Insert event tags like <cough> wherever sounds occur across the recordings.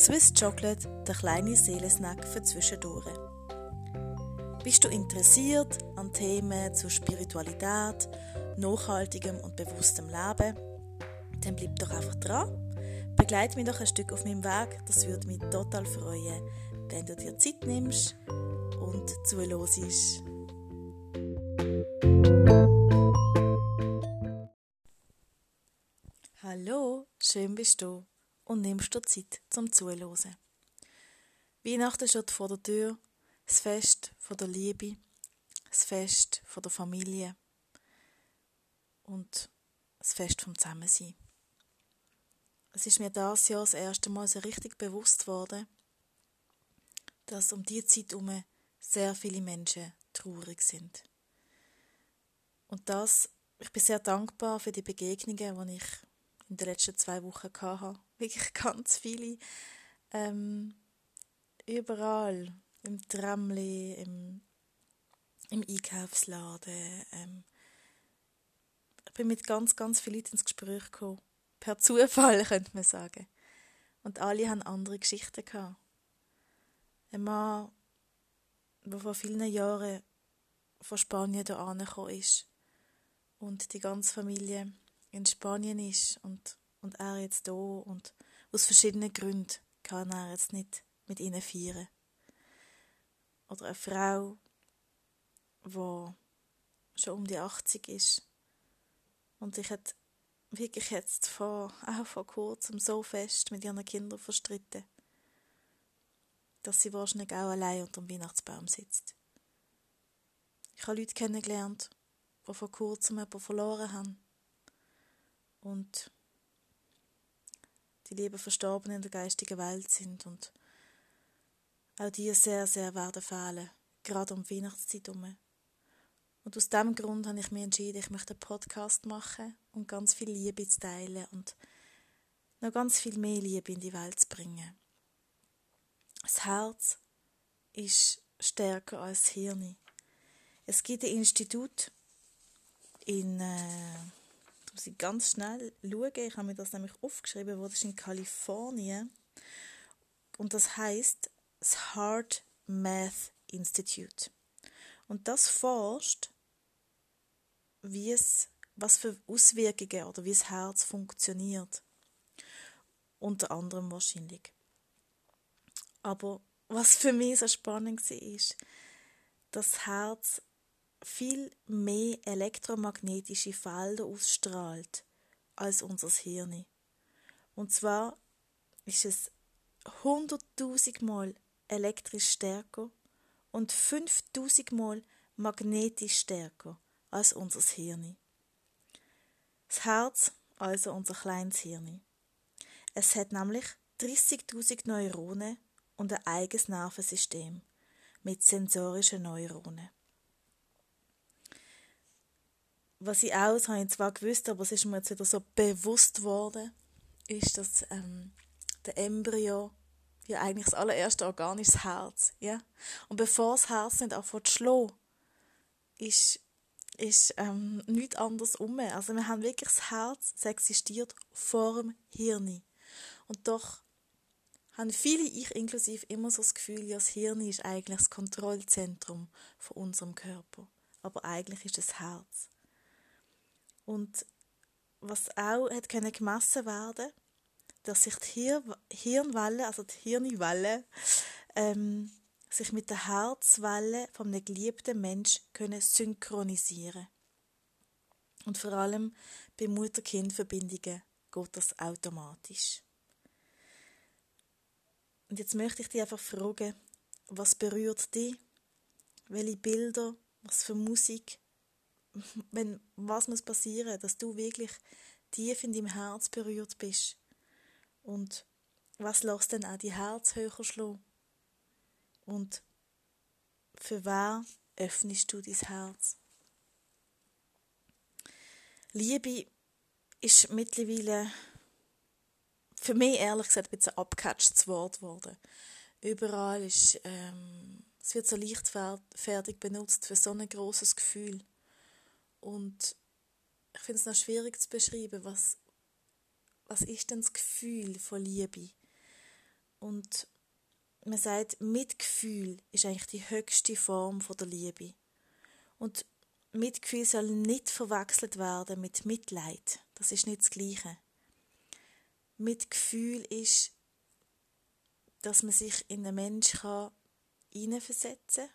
Swiss Chocolate, der kleine Seelensnack für zwischendurch. Bist du interessiert an Themen zur Spiritualität, nachhaltigem und bewusstem Leben? Dann bleib doch einfach dran. Begleite mich doch ein Stück auf meinem Weg. Das würde mich total freuen, wenn du dir Zeit nimmst und zuhörst. Hallo, schön bist du und nimmst dir Zeit zum Zuhören. Weihnachten steht vor der Tür, das Fest von der Liebe, das Fest von der Familie und das Fest vom Zusammensein. Es ist mir das Jahr das erste Mal so richtig bewusst worden, dass um die Zeit herum sehr viele Menschen traurig sind. Und das, ich bin sehr dankbar für die Begegnungen, die ich in den letzten zwei Wochen hatte. <laughs> Wirklich ganz viele. Ähm, überall. Im Tramli, im, im Einkaufsladen. Ähm, ich bin mit ganz, ganz vielen Leuten ins Gespräch gekommen. Per Zufall, <laughs> könnte man sagen. Und alle haben andere Geschichten gehabt. Ein Mann, der vor vielen Jahren von Spanien hierher angekommen ist und die ganze Familie in Spanien ist und, und er jetzt da und aus verschiedenen Gründen kann er jetzt nicht mit ihnen feiern. Oder eine Frau, die schon um die 80 ist und sich hat wirklich jetzt vor, auch vor kurzem so fest mit ihren Kindern verstritten, dass sie wahrscheinlich auch allein unter dem Weihnachtsbaum sitzt. Ich habe Leute kennengelernt, die vor kurzem jemanden verloren haben und die lieben Verstorbenen in der geistigen Welt sind und auch die sehr, sehr werden fehlen, gerade um Weihnachtszeit herum. Und aus diesem Grund habe ich mich entschieden, ich möchte einen Podcast machen und ganz viel Liebe zu teilen und noch ganz viel mehr Liebe in die Welt zu bringen. Das Herz ist stärker als das Hirn. Es gibt ein Institut in äh, muss ich ganz schnell schauen. Ich habe mir das nämlich aufgeschrieben, wo das in Kalifornien. Und das heißt das Heart Math Institute. Und das forscht, wie es, was für Auswirkungen oder wie das Herz funktioniert. Unter anderem wahrscheinlich. Aber was für mich so spannend war, ist, dass das Herz viel mehr elektromagnetische Felder ausstrahlt als unser Hirn. Und zwar ist es 100.000 Mal elektrisch stärker und 5.000 Mal magnetisch stärker als unser Hirn. Das Herz, also unser kleines Hirn. Es hat nämlich 30.000 Neuronen und ein eigenes Nervensystem mit sensorischen Neuronen was ich auch, das habe ich zwar gewusst, aber es ist mir jetzt wieder so bewusst geworden, ist, dass ähm, der Embryo ja eigentlich das allererste Organ ist das Herz, ja. Und bevor das Herz nicht anfängt zu schlagen, ist, ist ähm, nichts anderes um. Also wir haben wirklich das Herz, das existiert vor dem Hirn. Und doch haben viele, ich inklusive, immer so das Gefühl, ja, das Hirn ist eigentlich das Kontrollzentrum von unserem Körper. Aber eigentlich ist es das Herz. Und was auch hat können gemessen werden, dass sich die Hirnwelle, also die Hirnwelle, ähm, sich mit der Herzwelle von einem geliebten Mensch können synchronisieren. Und vor allem bei Mutter-Kind-Verbindungen geht das automatisch. Und jetzt möchte ich dich einfach fragen, was berührt dich? Welche Bilder, was für Musik, wenn, was muss passieren, dass du wirklich tief in deinem Herz berührt bist? Und was lässt denn auch die Herz höher schlagen? Und für wer öffnest du dein Herz? Liebe ist mittlerweile für mich ehrlich gesagt ein bisschen abgecatchtes Wort geworden. Überall ist, ähm, es wird so leichtfertig benutzt für so ein großes Gefühl. Und ich finde es noch schwierig zu beschreiben, was, was ist denn das Gefühl von Liebe? Und man sagt, Mitgefühl ist eigentlich die höchste Form der Liebe. Und Mitgefühl soll nicht verwechselt werden mit Mitleid. Das ist nicht das Gleiche. Mitgefühl ist, dass man sich in einen Menschen hineinversetzen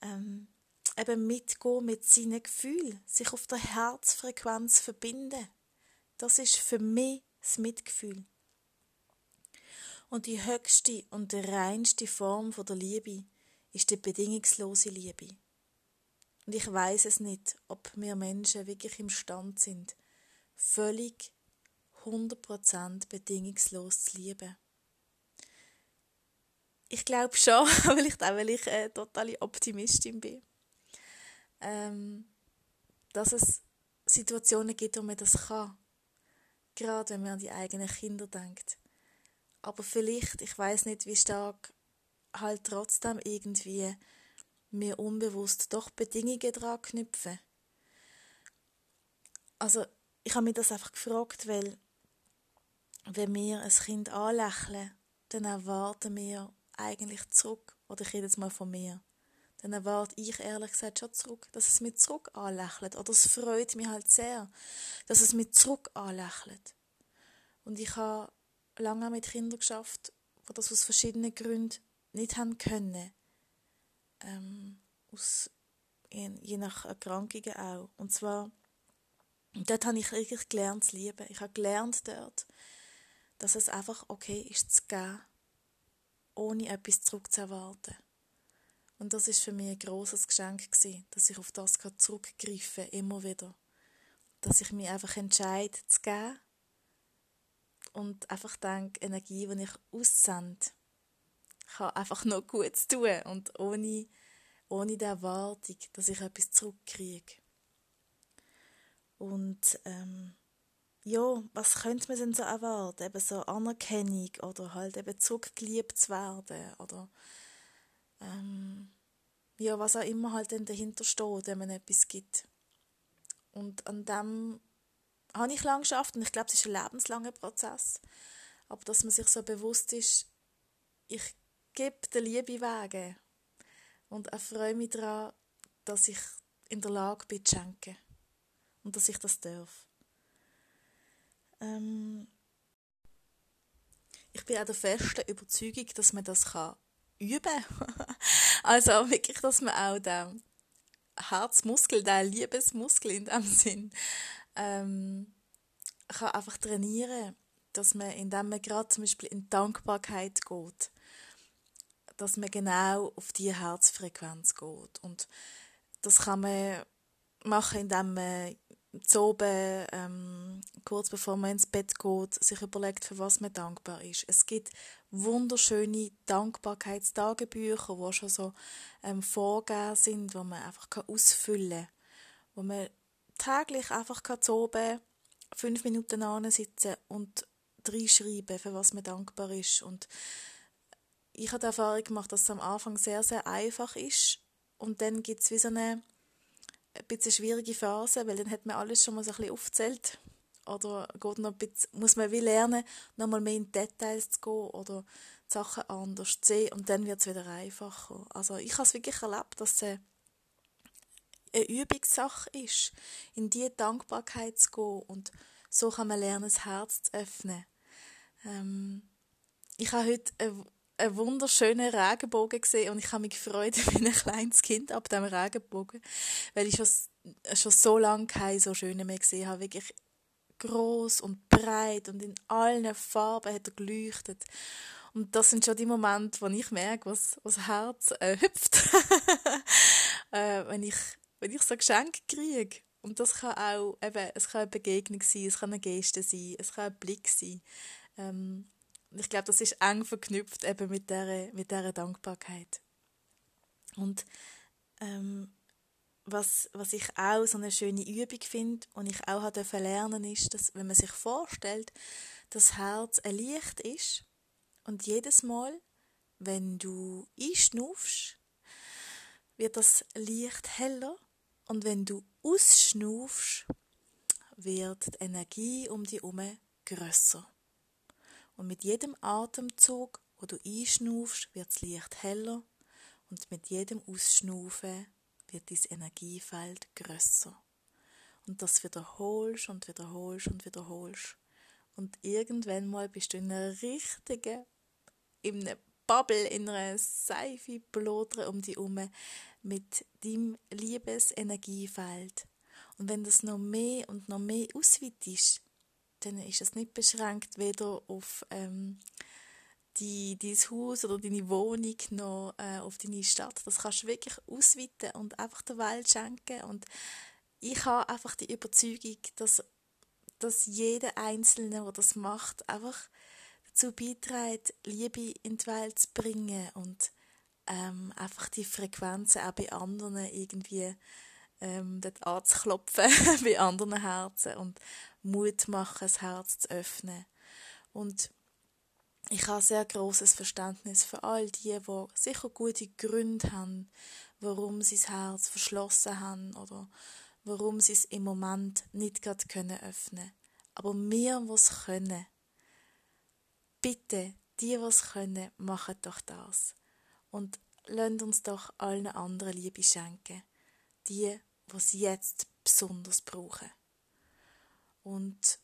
kann. Ähm, eben mitgehen mit seinen Gefühlen, sich auf der Herzfrequenz verbinden. Das ist für mich das Mitgefühl. Und die höchste und die reinste Form der Liebe ist die bedingungslose Liebe. Und ich weiß es nicht, ob wir Menschen wirklich imstand sind, völlig 100% bedingungslos zu lieben. Ich glaube schon, <laughs> weil ich eine totale Optimistin bin, ähm, dass es Situationen gibt, wo man das kann. Gerade wenn man an die eigenen Kinder denkt. Aber vielleicht, ich weiß nicht, wie stark halt trotzdem irgendwie mir unbewusst doch Bedingungen dran knüpfen. Also ich habe mir das einfach gefragt, weil wenn wir ein Kind anlächeln, dann erwarten wir eigentlich zurück, oder ich rede jetzt mal von mir, dann erwarte ich ehrlich gesagt schon zurück, dass es mich zurück anlächelt. Oder es freut mich halt sehr, dass es mich zurück anlächelt. Und ich habe lange mit Kindern geschafft, die das aus verschiedenen Gründen nicht haben können. Ähm, aus, je nach Erkrankungen auch. Und zwar, dort habe ich wirklich gelernt zu lieben. Ich habe gelernt dort, dass es einfach okay ist zu geben, ohne etwas zurückzuerwarten. Und das ist für mich ein großes Geschenk gewesen, dass ich auf das zurückgreifen kann, immer wieder. Dass ich mich einfach entscheide zu geben und einfach denke, Energie, die ich aussende, kann einfach noch gut tun und ohne, ohne die Erwartung, dass ich etwas zurückkriege. Und ähm, ja, was könnte man denn so erwarten? Eben so Anerkennung oder halt eben zurückgeliebt zu werden oder ähm, ja, was auch immer halt dann dahinter steht, wenn man etwas gibt. Und an dem habe ich lange geschafft und ich glaube, es ist ein lebenslanger Prozess. Aber dass man sich so bewusst ist, ich gebe der Liebe Wege und erfreue mich daran, dass ich in der Lage bin zu schenken und dass ich das darf. Ähm ich bin auch der festen Überzeugung, dass man das kann üben <laughs> Also wirklich, dass man auch den Herzmuskel, den Liebesmuskel in dem Sinn, ähm, kann einfach trainieren, dass man, indem man gerade zum Beispiel in Dankbarkeit geht, dass man genau auf die Herzfrequenz geht. Und das kann man machen, indem man zu ähm, kurz bevor man ins Bett geht, sich überlegt, für was man dankbar ist. Es gibt wunderschöne Dankbarkeitstagebücher, die schon so ähm, vorgegeben sind, wo man einfach ausfüllen kann, wo man täglich einfach oben fünf Minuten sitzen und reinschreiben, für was man dankbar ist. Und ich habe die Erfahrung gemacht, dass es am Anfang sehr, sehr einfach ist und dann gibt es wie so eine ein bisschen schwierige Phase, weil dann hat man alles schon mal so ein bisschen aufgezählt. Oder geht noch ein bisschen, muss man wie lernen, nochmal mehr in Details zu gehen oder die Sachen anders zu sehen und dann wird es wieder einfacher. Also ich habe es wirklich erlebt, dass es eine Übungssache ist, in diese Dankbarkeit zu gehen und so kann man lernen, das Herz zu öffnen. Ähm, ich habe heute eine einen wunderschönen Regenbogen gesehen und ich habe mich gefreut <laughs> wie ein kleines Kind ab dem Regenbogen, weil ich schon, schon so lange keine so schöne mehr gesehen habe. Wirklich groß und breit und in allen Farben hat er geleuchtet. Und das sind schon die Momente, wo ich merke, was, was Herz äh, hüpft, <laughs> äh, wenn ich wenn ich so Geschenke kriege. Und das kann auch eben, es kann eine Begegnung sein, es kann eine Geste sein, es kann ein Blick sein. Ähm, und ich glaube, das ist eng verknüpft eben mit dieser, mit dieser Dankbarkeit. Und ähm, was, was ich auch so eine schöne Übung finde und ich auch habe lernen ist, dass wenn man sich vorstellt, das Herz ein Licht ist und jedes Mal, wenn du einschnufst, wird das Licht heller und wenn du ausschnufst, wird die Energie um dich herum grösser. Und mit jedem Atemzug, wo du einschnaufst, wird das Licht heller und mit jedem Ausschnaufen wird dein Energiefeld grösser. Und das wiederholst und wiederholst und wiederholst. Und irgendwann mal bist du in einer richtigen, in einer Bubble, in einer Seife blodere um dich herum mit deinem Liebesenergiefeld. Und wenn das noch mehr und noch mehr ausweitest, dann ist es nicht beschränkt weder auf ähm, die, dein Haus oder deine Wohnung noch äh, auf deine Stadt. Das kannst du wirklich ausweiten und einfach der Welt schenken. Und ich habe einfach die Überzeugung, dass, dass jeder Einzelne, der das macht, einfach dazu beiträgt, Liebe in die Welt zu bringen und ähm, einfach die Frequenzen auch bei anderen irgendwie ähm, dort anzuklopfen, <laughs> bei anderen Herzen und Mut machen, das Herz zu öffnen. Und ich habe sehr großes Verständnis für all die, die sicher gute Gründe haben, warum sie das Herz verschlossen haben oder warum sie es im Moment nicht gerade können öffnen. Aber wir, was können, bitte, die, was können, machen doch das. Und lasst uns doch allen anderen Liebe schenken. Die, was jetzt besonders brauchen. Und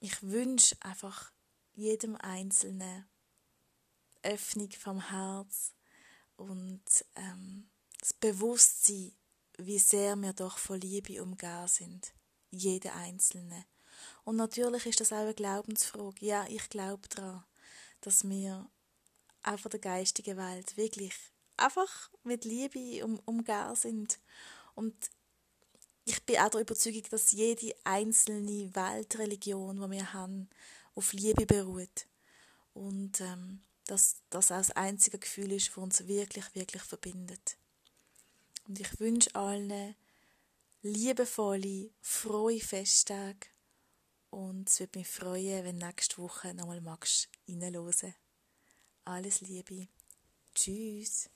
ich wünsche einfach jedem Einzelnen Öffnung vom Herz und ähm, das Bewusstsein, wie sehr wir doch von Liebe umgeben sind. Jeder Einzelne. Und natürlich ist das auch eine Glaubensfrage. Ja, ich glaube daran, dass wir auch von der geistigen Welt wirklich einfach mit Liebe um, umgeben sind. Und ich bin auch der Überzeugung, dass jede einzelne Weltreligion, die wir haben, auf Liebe beruht. Und ähm, dass das auch das einzige Gefühl ist, das uns wirklich, wirklich verbindet. Und ich wünsche allen liebevolle, frohe Festtage und es würde mich freuen, wenn nächste Woche nochmal magst reinhören. Alles Liebe. Tschüss.